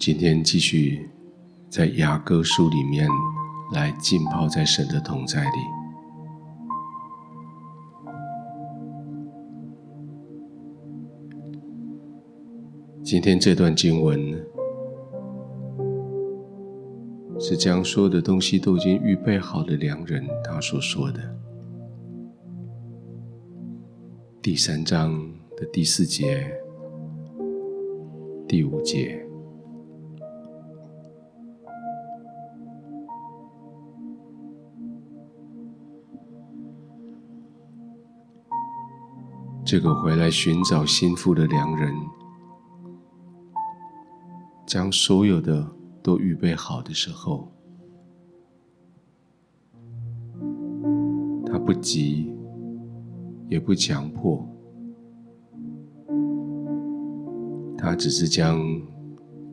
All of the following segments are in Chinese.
今天继续在雅各书里面来浸泡在神的同在里。今天这段经文是将所有的东西都已经预备好的良人他所说的。第三章的第四节、第五节。这个回来寻找心腹的良人，将所有的都预备好的时候，他不急，也不强迫，他只是将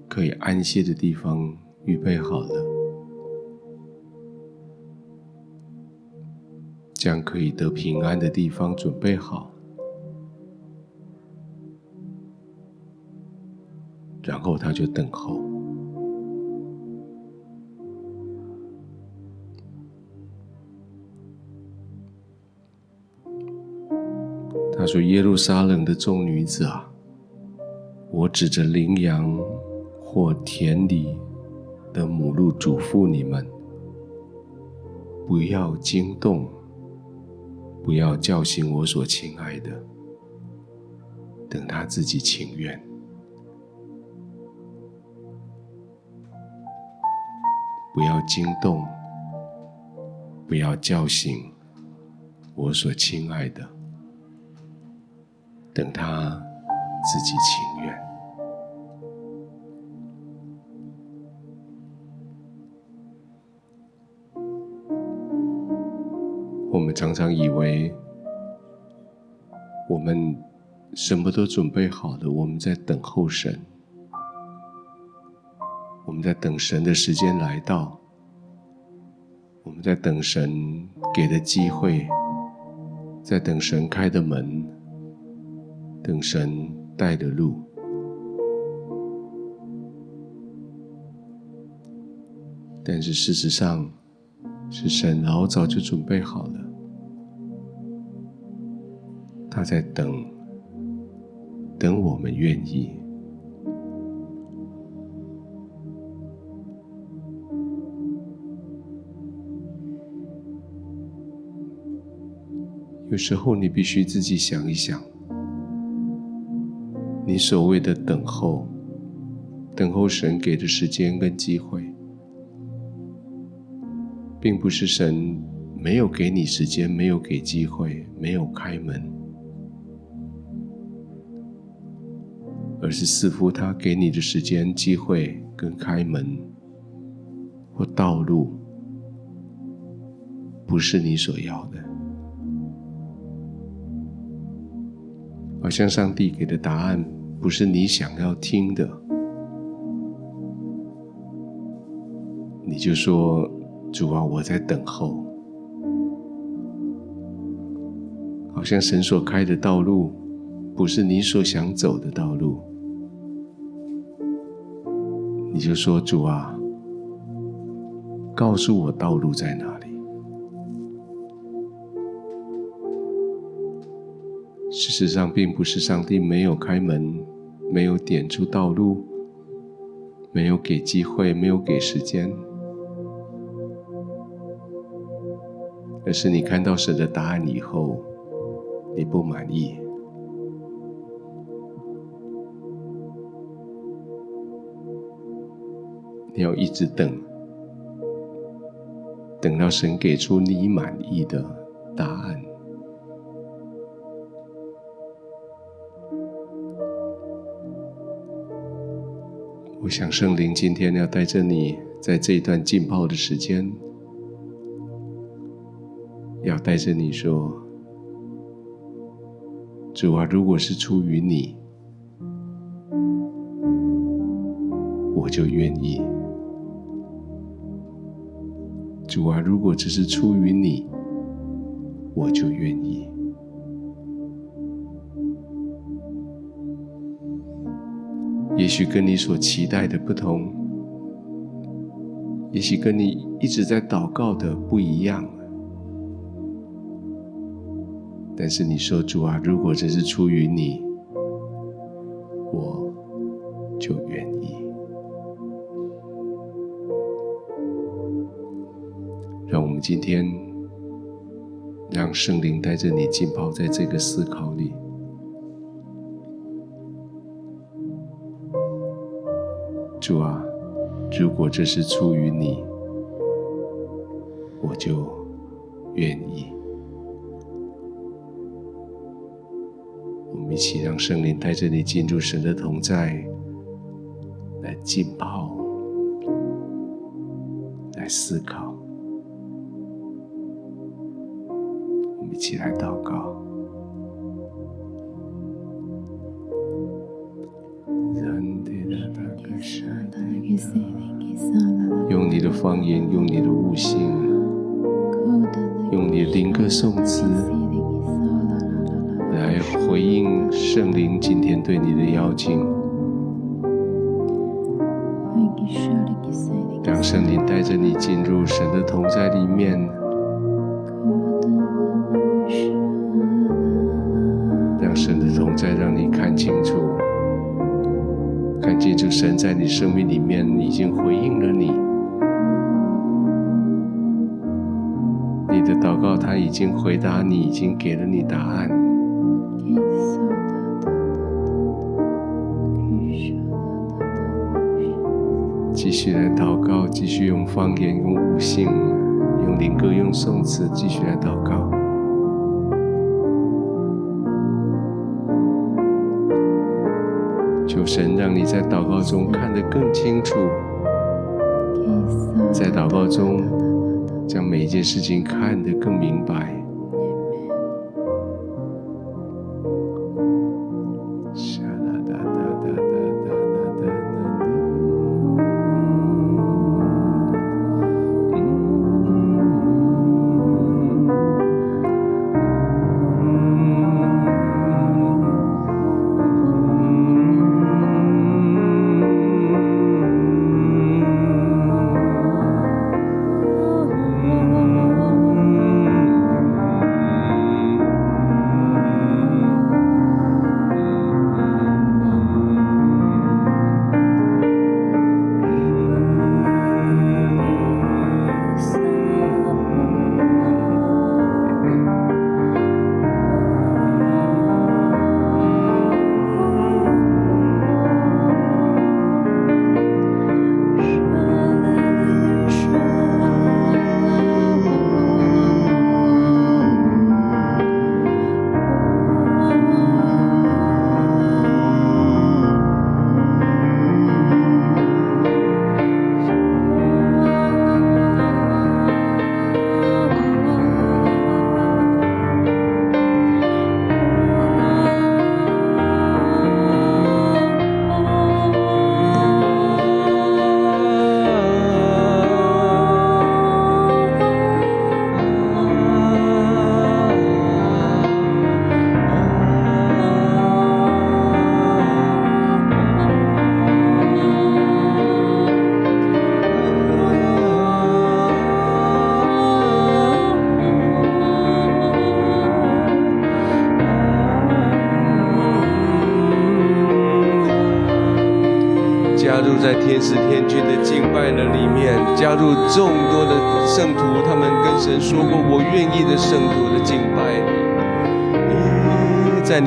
可以安歇的地方预备好了，将可以得平安的地方准备好。然后他就等候。他说：“耶路撒冷的众女子啊，我指着羚羊或田里的母鹿嘱咐你们，不要惊动，不要叫醒我所亲爱的，等他自己情愿。”不要惊动，不要叫醒我所亲爱的，等他自己情愿。我们常常以为我们什么都准备好了，我们在等候神。我们在等神的时间来到，我们在等神给的机会，在等神开的门，等神带的路。但是事实上，是神老早就准备好了，他在等，等我们愿意。有时候你必须自己想一想，你所谓的等候，等候神给的时间跟机会，并不是神没有给你时间，没有给机会，没有开门，而是似乎他给你的时间、机会跟开门或道路，不是你所要的。好像上帝给的答案不是你想要听的，你就说：“主啊，我在等候。”好像神所开的道路不是你所想走的道路，你就说：“主啊，告诉我道路在哪事实上，并不是上帝没有开门，没有点出道路，没有给机会，没有给时间，而是你看到神的答案以后，你不满意，你要一直等，等到神给出你满意的答案。我想圣灵今天要带着你，在这一段浸泡的时间，要带着你说：“主啊，如果是出于你，我就愿意；主啊，如果只是出于你，我就愿意。”也许跟你所期待的不同，也许跟你一直在祷告的不一样。但是你说主啊，如果这是出于你，我就愿意。让我们今天让圣灵带着你浸泡在这个思考里。主啊，如果这是出于你，我就愿意。我们一起让圣灵带着你进入神的同在，来浸泡，来思考。我们一起来祷告。用你的方言，用你的悟性，用你的灵歌颂词。来回应圣灵今天对你的邀请，让圣灵带着你进入神的同在里面，让神的同在让你看清楚，看清楚神在你生命里面已经回应了你，你的祷告他已经回答你，已经给了你答案。继续来祷告，继续用方言、用悟性、用灵歌、用颂词，继续来祷告。神让你在祷告中看得更清楚，在祷告中将每一件事情看得更明白。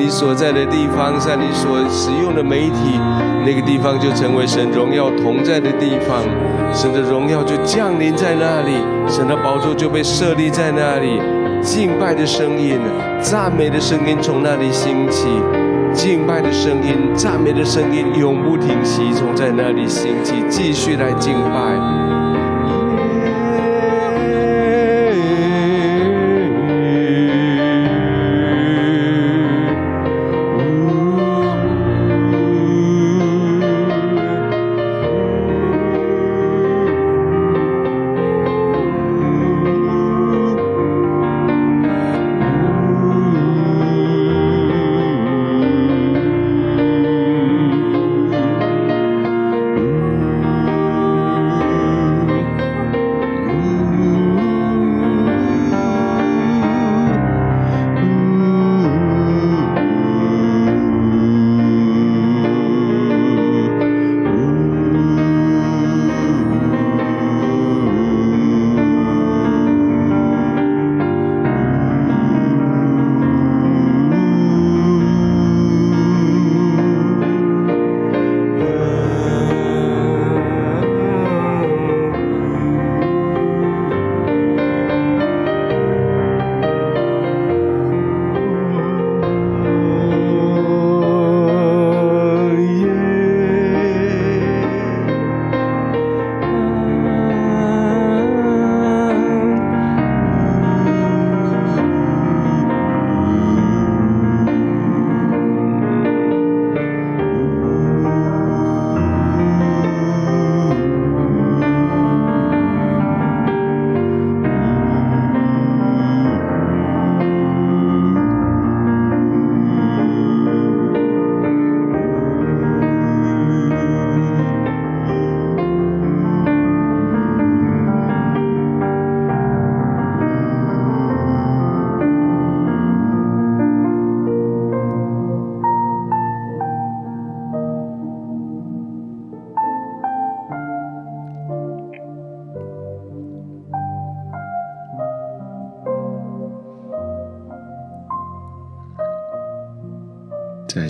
你。”所在的地方，在你所使用的媒体，那个地方就成为神荣耀同在的地方，神的荣耀就降临在那里，神的宝座就被设立在那里，敬拜的声音、赞美的声音从那里兴起。敬拜的声音，赞美的声音，永不停息，从在那里兴起，继续来敬拜。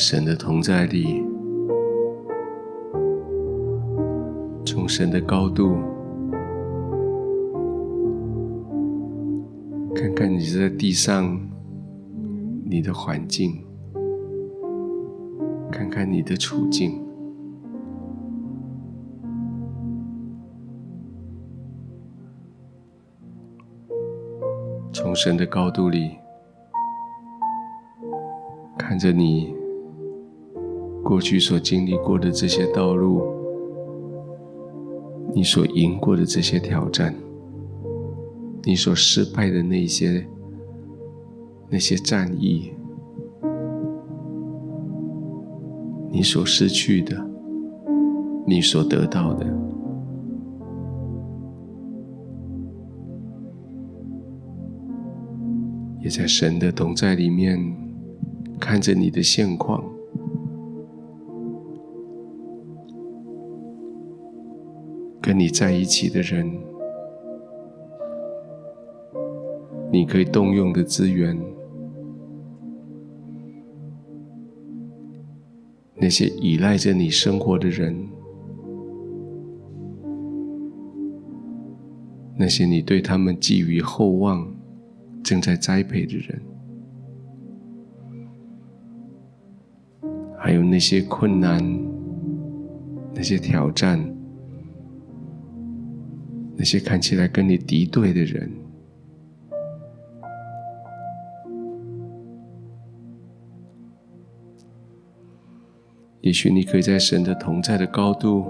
神的同在里，从神的高度看看你在地上你的环境，看看你的处境。从神的高度里看着你过去所经历过的这些道路，你所赢过的这些挑战，你所失败的那些那些战役，你所失去的，你所得到的。也在神的同在里面，看着你的现况，跟你在一起的人，你可以动用的资源，那些依赖着你生活的人，那些你对他们寄予厚望。正在栽培的人，还有那些困难、那些挑战、那些看起来跟你敌对的人，也许你可以在神的同在的高度，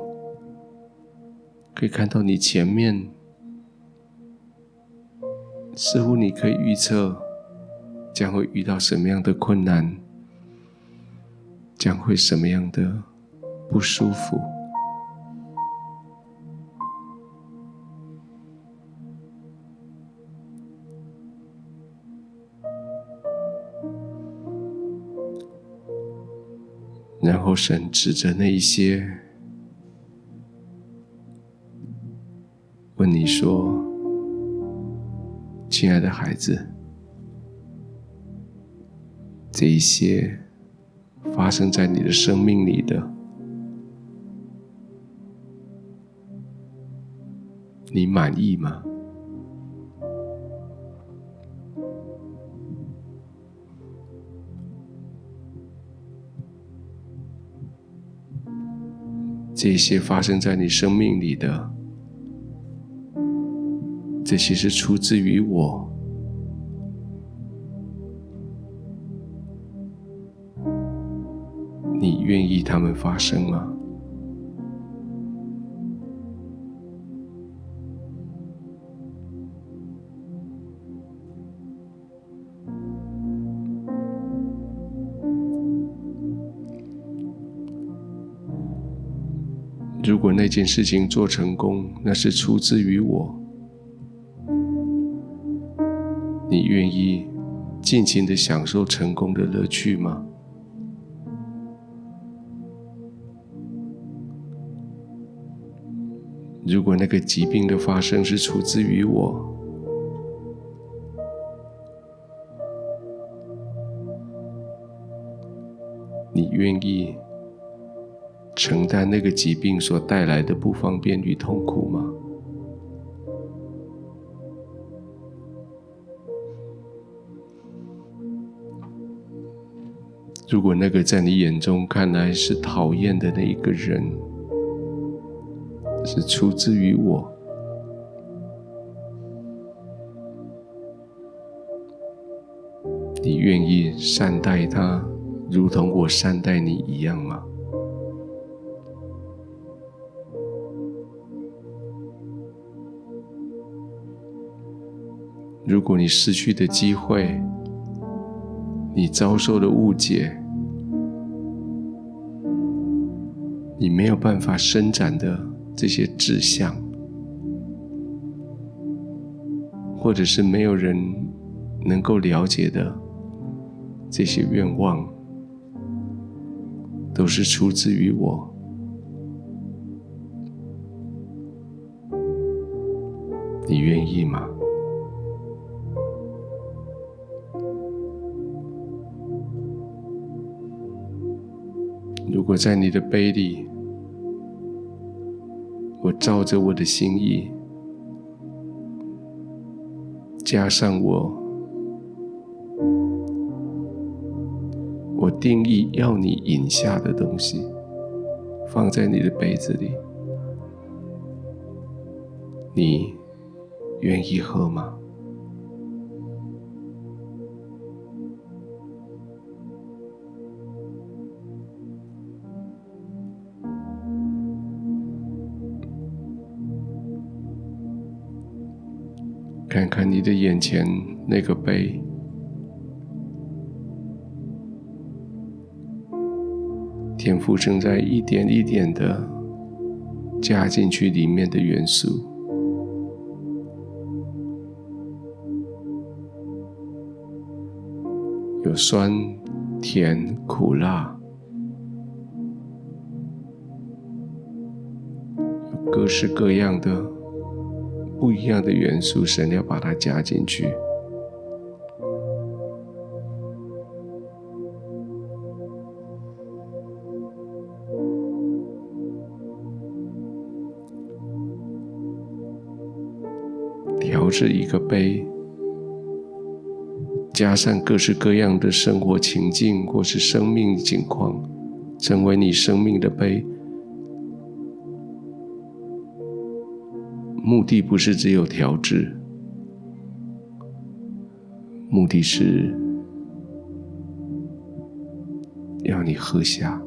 可以看到你前面。似乎你可以预测将会遇到什么样的困难，将会什么样的不舒服。然后神指着那一些，问你说。亲爱的孩子，这一些发生在你的生命里的，你满意吗？这些发生在你生命里的。这些是出自于我，你愿意他们发生吗？如果那件事情做成功，那是出自于我。你愿意尽情的享受成功的乐趣吗？如果那个疾病的发生是出自于我，你愿意承担那个疾病所带来的不方便与痛苦吗？如果那个在你眼中看来是讨厌的那一个人，是出自于我，你愿意善待他，如同我善待你一样吗？如果你失去的机会，你遭受的误解，你没有办法伸展的这些志向，或者是没有人能够了解的这些愿望，都是出自于我。你愿意吗？我在你的杯里，我照着我的心意，加上我，我定义要你饮下的东西，放在你的杯子里，你愿意喝吗？看看你的眼前那个杯，天赋正在一点一点的加进去里面的元素，有酸、甜、苦、辣，有各式各样的。不一样的元素，神要把它加进去，调制一个杯，加上各式各样的生活情境或是生命境况，成为你生命的杯。目的不是只有调制，目的是要你喝下，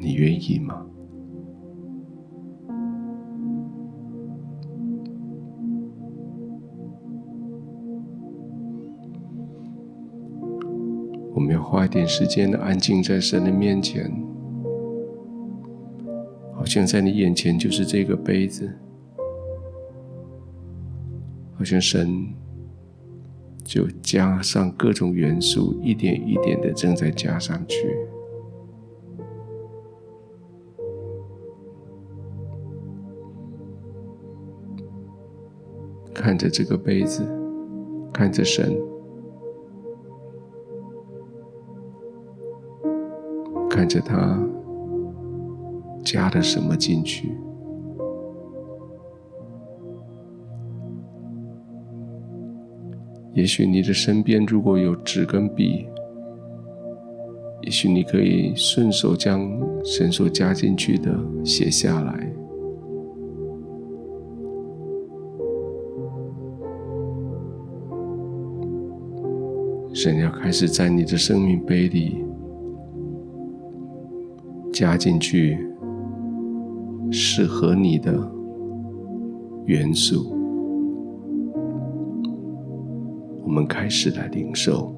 你愿意吗？我们要花一点时间的安静在神的面前。好像在你眼前就是这个杯子，好像神就加上各种元素，一点一点的正在加上去。看着这个杯子，看着神，看着他。加了什么进去？也许你的身边如果有纸跟笔，也许你可以顺手将神所加进去的写下来。神要开始在你的生命杯里加进去。适合你的元素，我们开始来领受。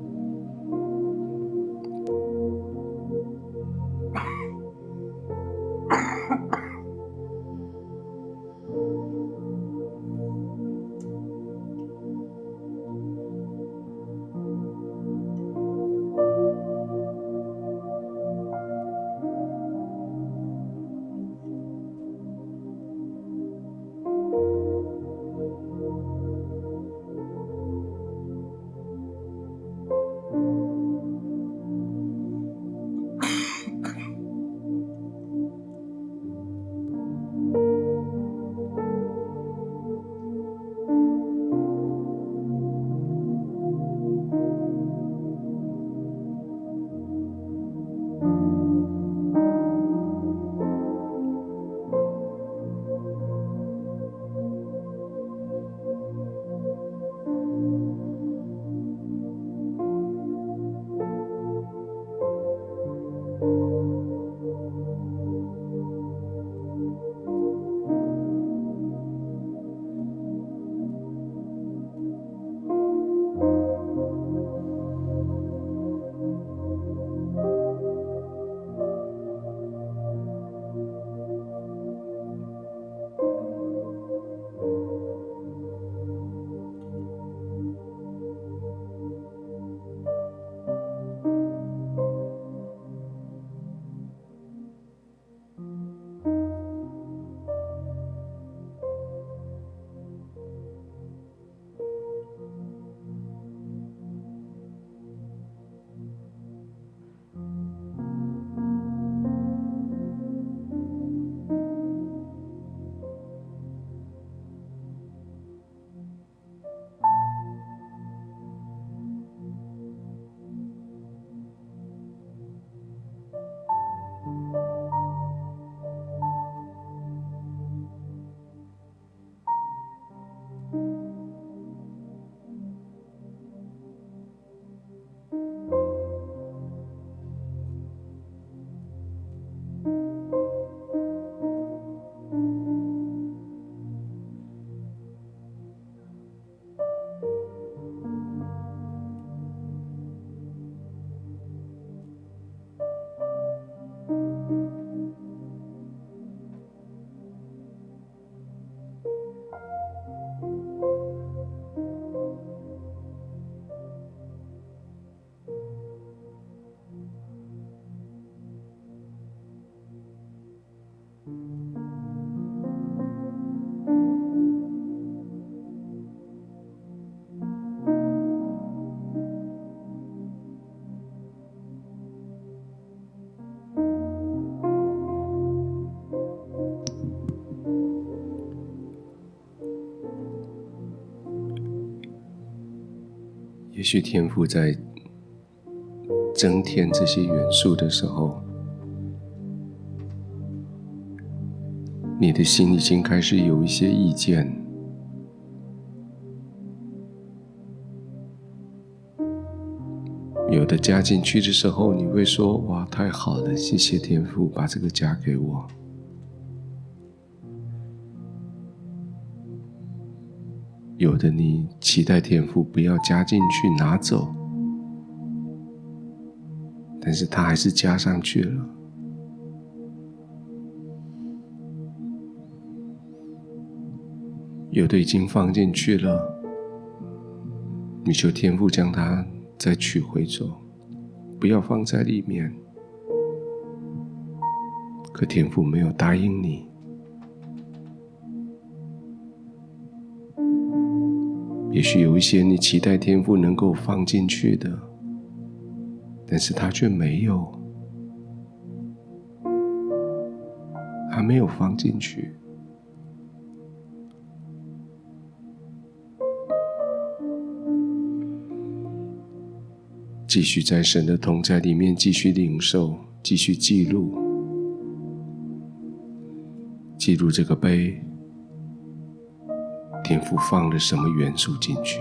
去天赋在增添这些元素的时候，你的心已经开始有一些意见。有的加进去的时候，你会说：“哇，太好了，谢谢天赋把这个加给我。”有的你期待天父不要加进去拿走，但是他还是加上去了。有的已经放进去了，你求天父将它再取回走，不要放在里面。可天父没有答应你。也许有一些你期待天赋能够放进去的，但是他却没有，还没有放进去。继续在神的同在里面继续领受，继续记录，记录这个杯。天赋放了什么元素进去？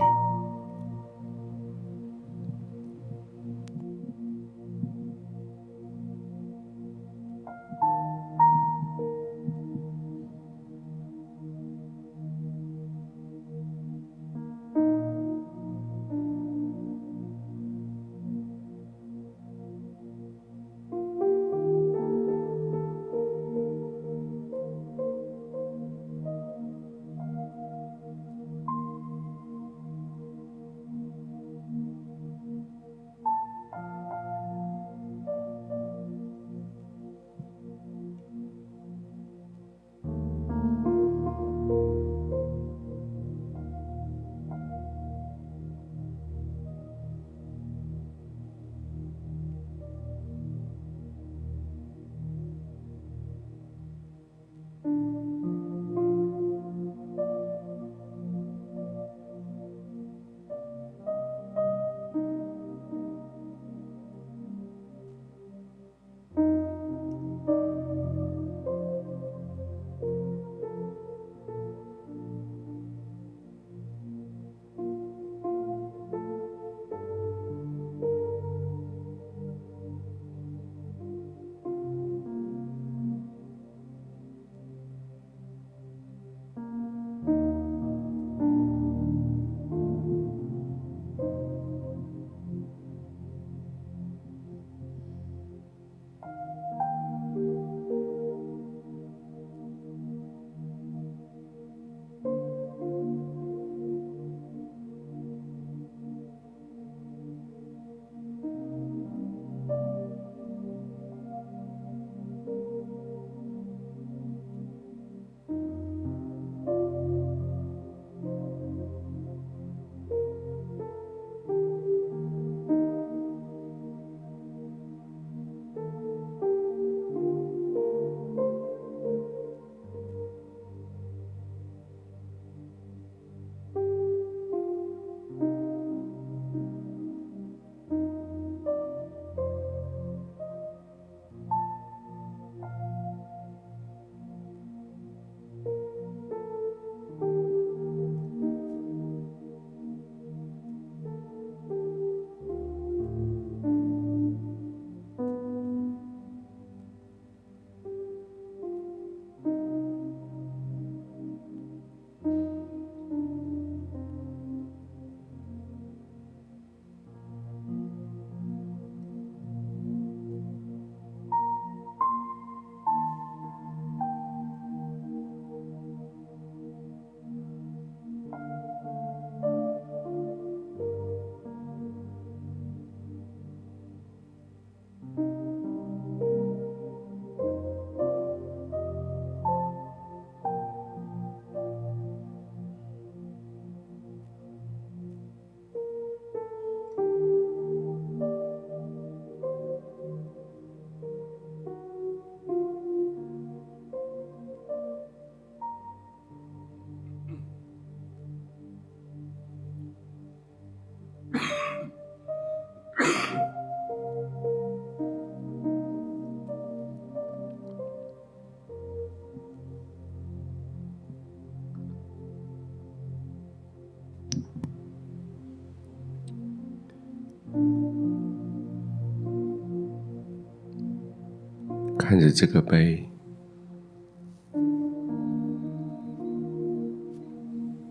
看着这个杯，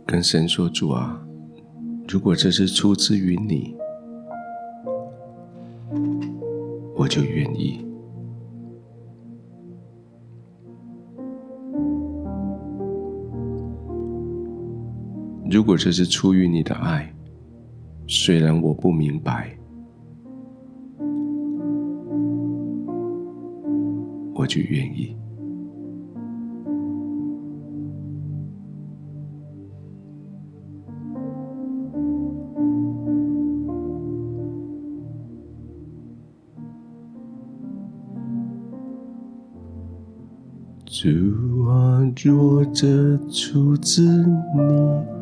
跟神说：“主啊，如果这是出自于你，我就愿意。”如果这是出于你的爱，虽然我不明白，我就愿意。主啊，若这出自你。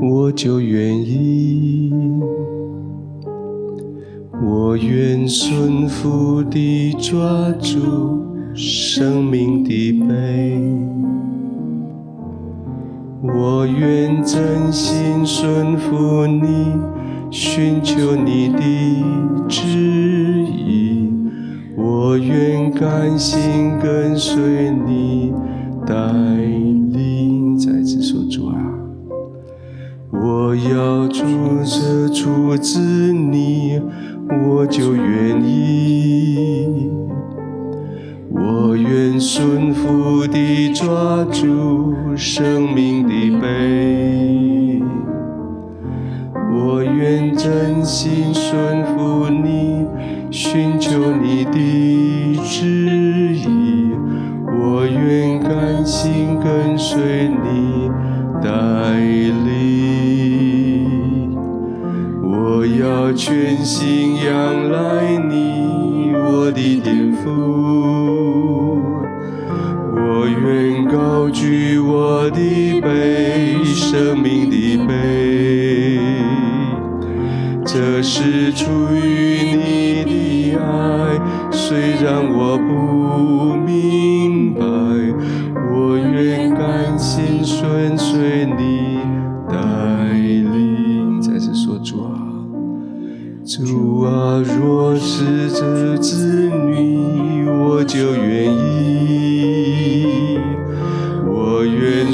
我就愿意，我愿顺服地抓住生命的杯，我愿真心顺服你，寻求你的旨意，我愿甘心跟随你带领，再次说主啊。我要做这出自你，我就愿意。我愿顺服地抓住生命的杯，我愿真心顺服你，寻求你的旨意，我愿甘心跟随你带领。我要全心仰赖你，我的天父。生命的杯。这是出于你的爱，虽然我不明白，我愿甘心顺随你带领。再次说主啊。主啊，若是这子女，我就愿意。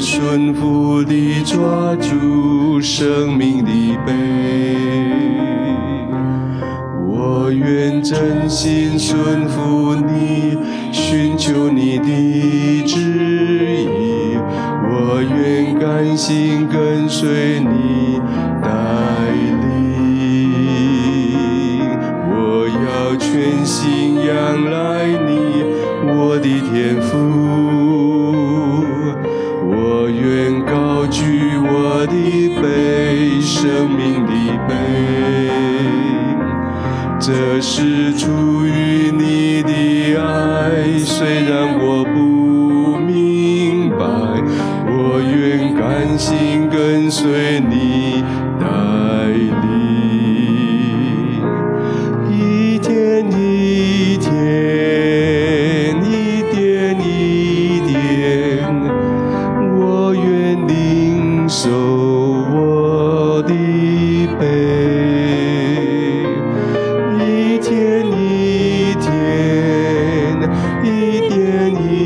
顺服地抓住生命的杯，我愿真心顺服你，寻求你的旨意，我愿甘心跟随你这是出一点一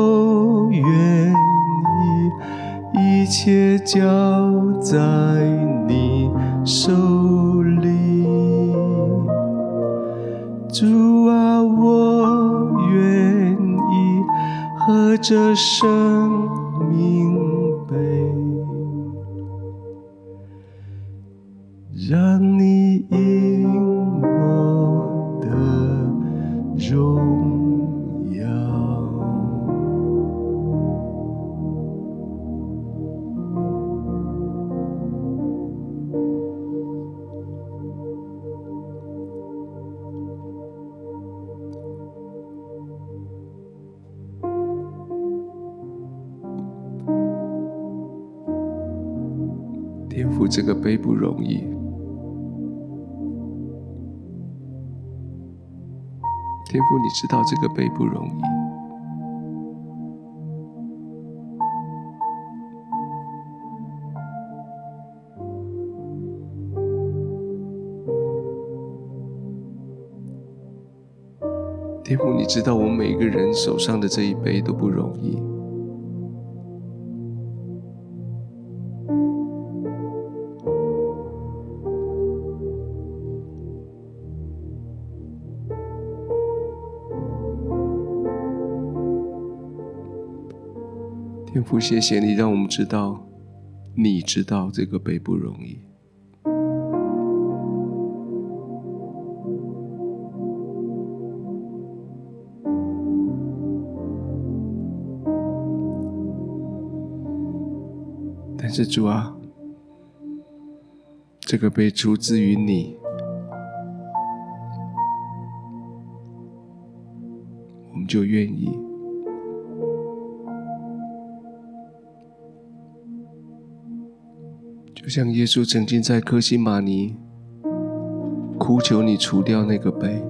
我愿意，一切交在你手里。主啊，我愿意喝这生命杯，让你饮我的荣。这个杯不容易。天父，你知道这个杯不容易。天父，你知道我每个人手上的这一杯都不容易。父，谢谢你让我们知道，你知道这个杯不容易。但是主啊，这个杯出自于你，我们就愿意。像耶稣曾经在科西马尼哭求你除掉那个杯，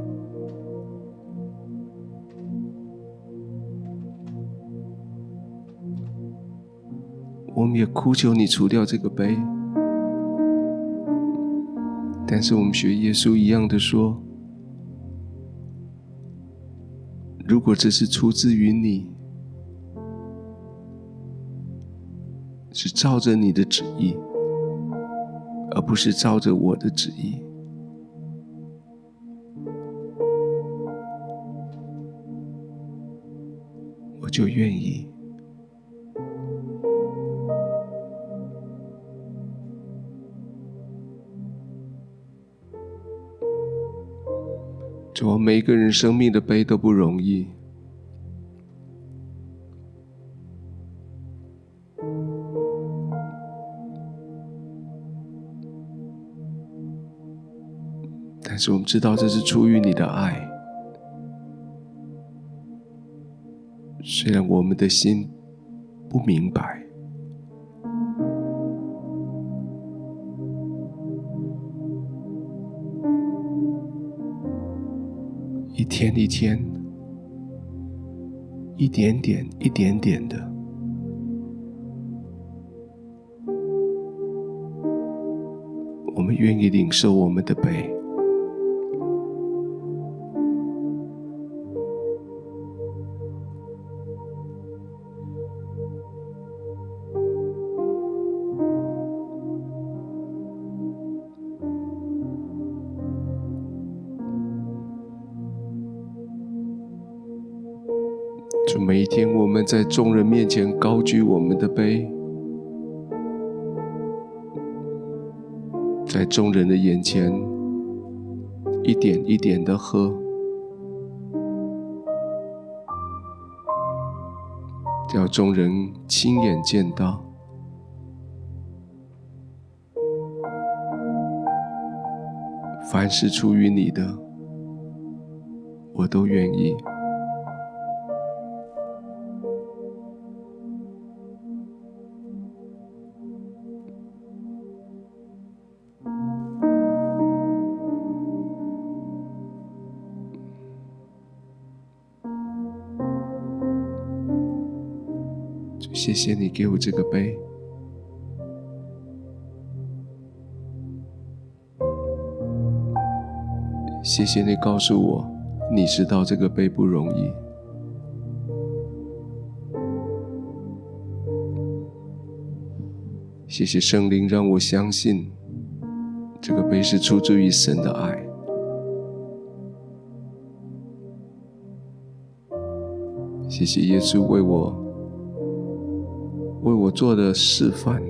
我们也哭求你除掉这个杯，但是我们学耶稣一样的说：如果这是出自于你，是照着你的旨意。而不是照着我的旨意，我就愿意。主，每一个人生命的悲都不容易。是我们知道这是出于你的爱，虽然我们的心不明白，一天一天，一点点，一点点的，我们愿意领受我们的杯。每一天，我们在众人面前高举我们的杯，在众人的眼前一点一点的喝，叫众人亲眼见到，凡是出于你的，我都愿意。谢谢你给我这个杯。谢谢你告诉我，你知道这个杯不容易。谢谢圣灵让我相信，这个杯是出自于神的爱。谢谢耶稣为我。为我做的示范。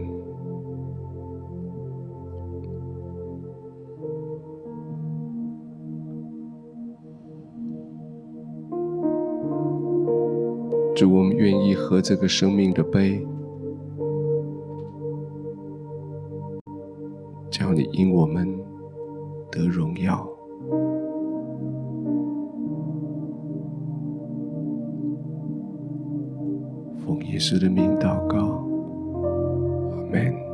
主，我们愿意喝这个生命的杯。叫你因我们得荣耀，稣的名祷告，阿门。